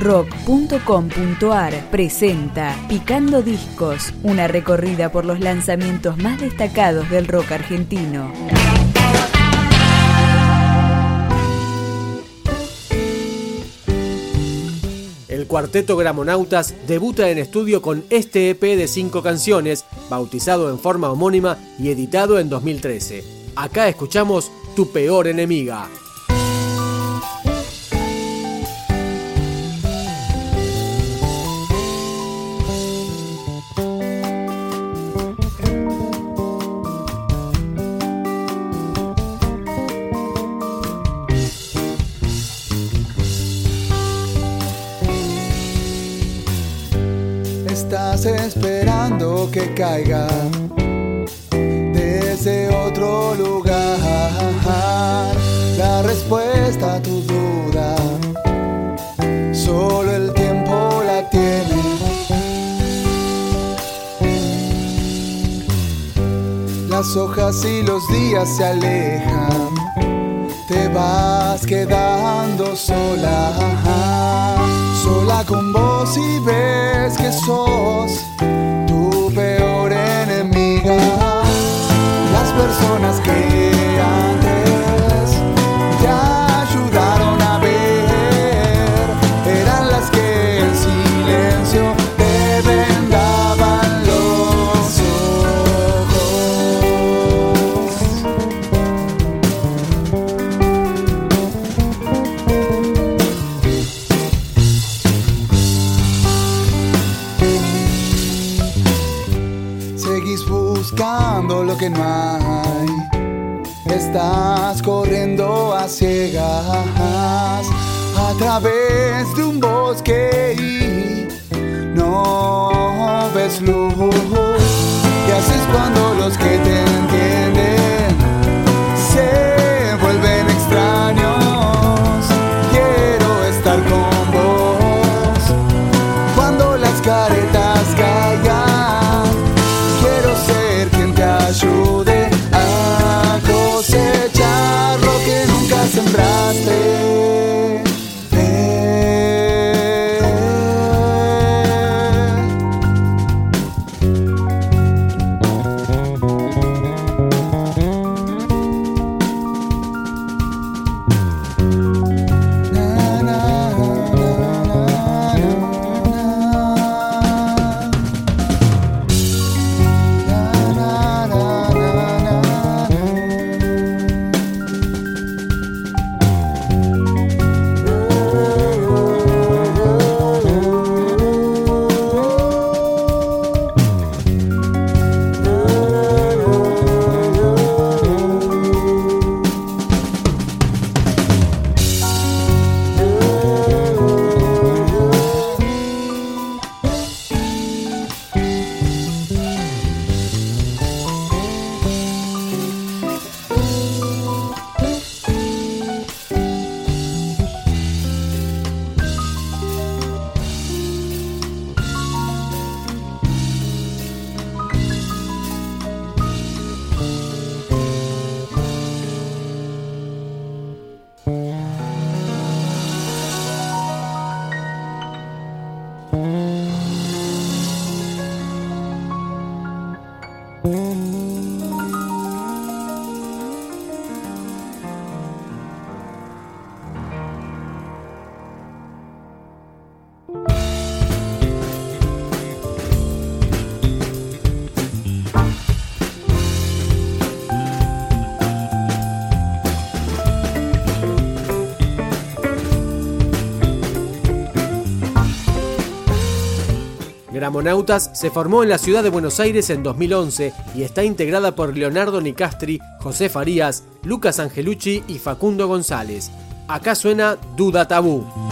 rock.com.ar presenta Picando Discos, una recorrida por los lanzamientos más destacados del rock argentino. El cuarteto Gramonautas debuta en estudio con este EP de cinco canciones, bautizado en forma homónima y editado en 2013. Acá escuchamos Tu peor enemiga. Esperando que caiga desde otro lugar la respuesta a tu duda. Solo el tiempo la tiene. Las hojas y los días se alejan. Te vas quedando sola sola con vos y ves que Estás corriendo a ciegas a través de un bosque y no ves luz. ¿Qué haces cuando los que te Se formó en la ciudad de Buenos Aires en 2011 y está integrada por Leonardo Nicastri, José Farías, Lucas Angelucci y Facundo González. Acá suena Duda Tabú.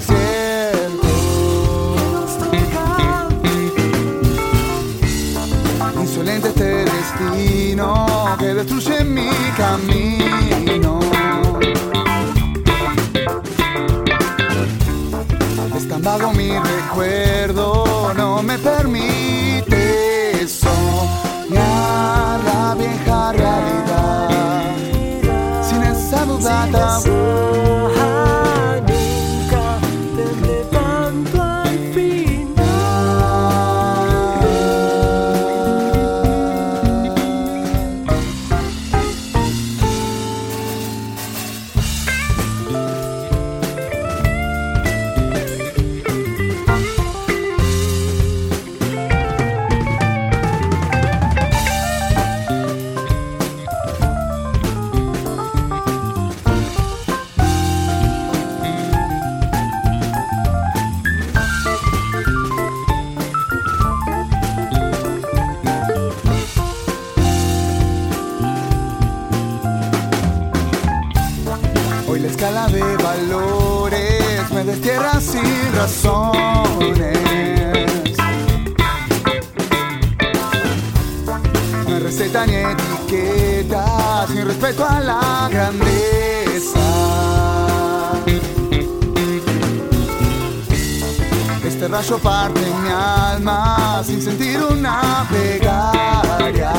Insolente este destino que destruye mi camino. Es tan vago mi recuerdo, Ni etiqueta, sin respeto a la grandeza. Este rayo parte mi alma sin sentir una plegaria.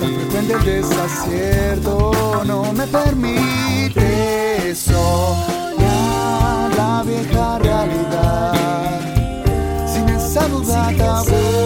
Tan frecuente el desacierto no me permite soñar la vieja realidad ja.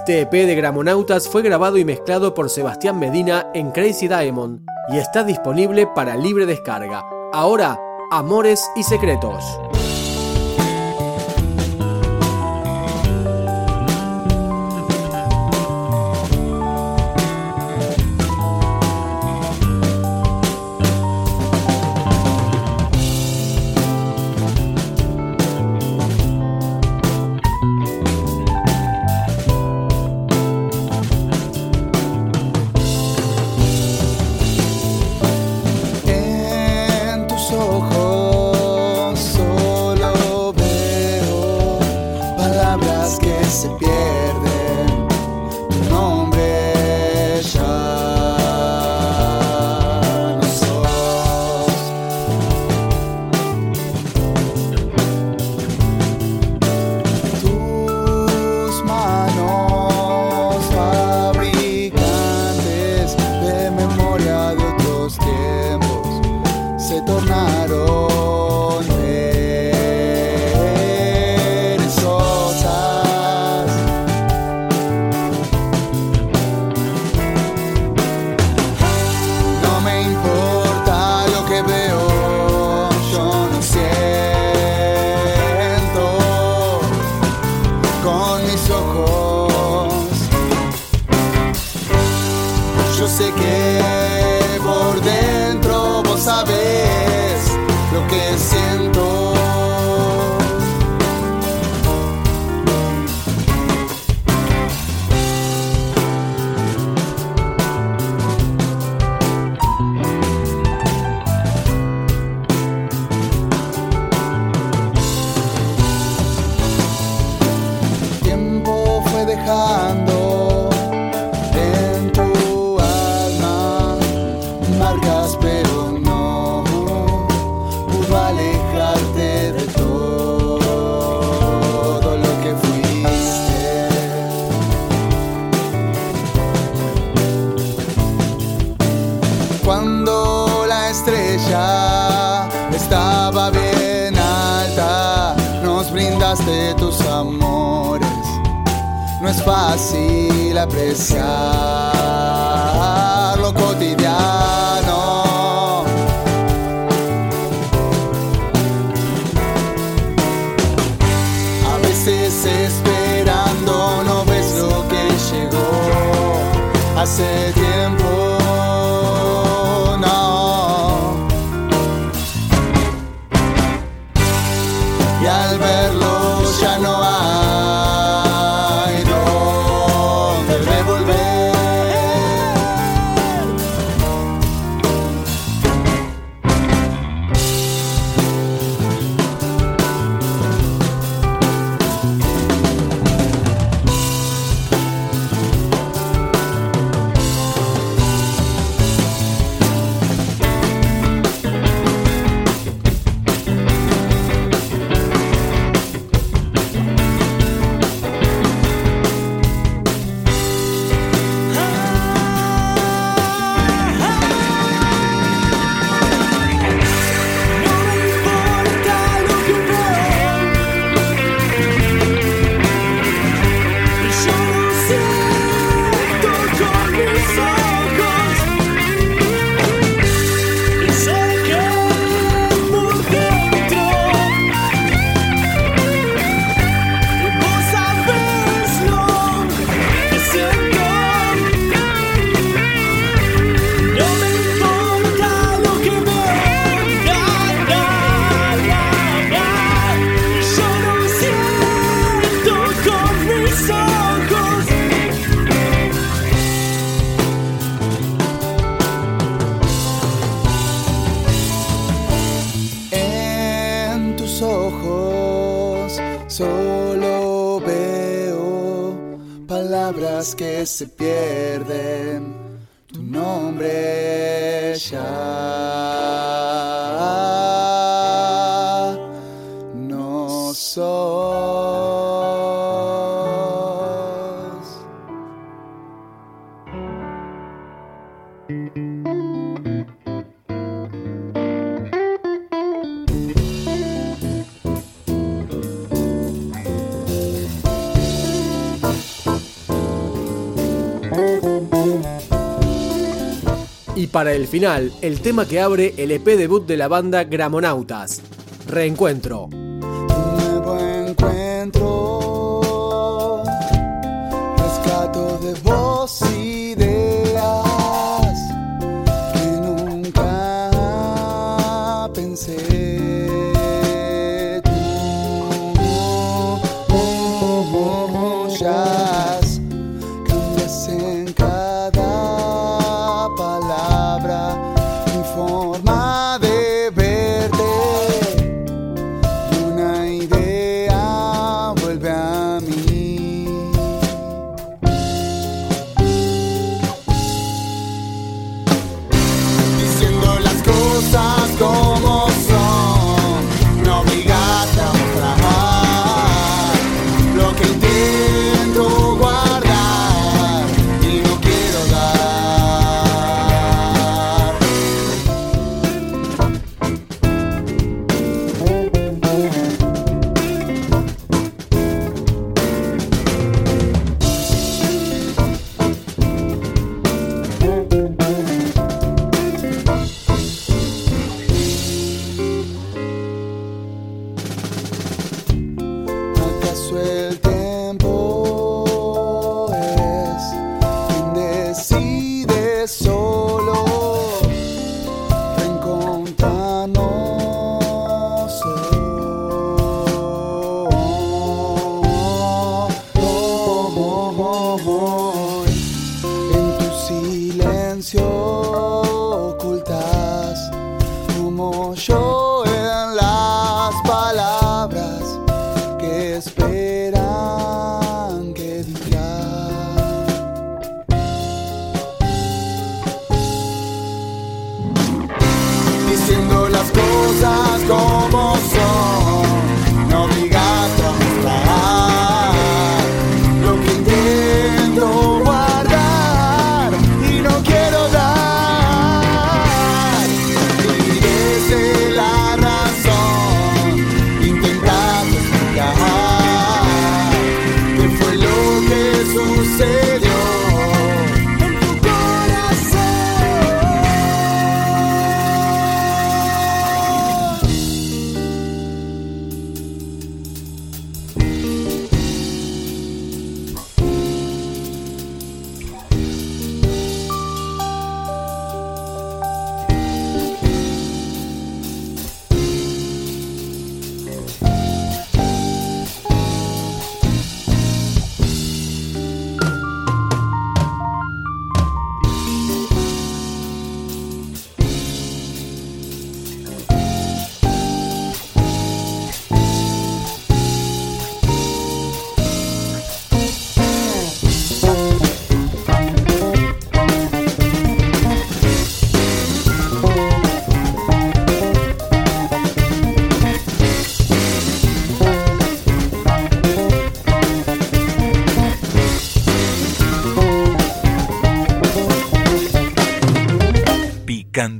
Este EP de Gramonautas fue grabado y mezclado por Sebastián Medina en Crazy Diamond y está disponible para libre descarga. Ahora, Amores y Secretos. Fácil apreciar lo cotidiano. A veces esperando no ves lo que llegó hace tiempo. Y para el final, el tema que abre el EP debut de la banda Gramonautas, Reencuentro.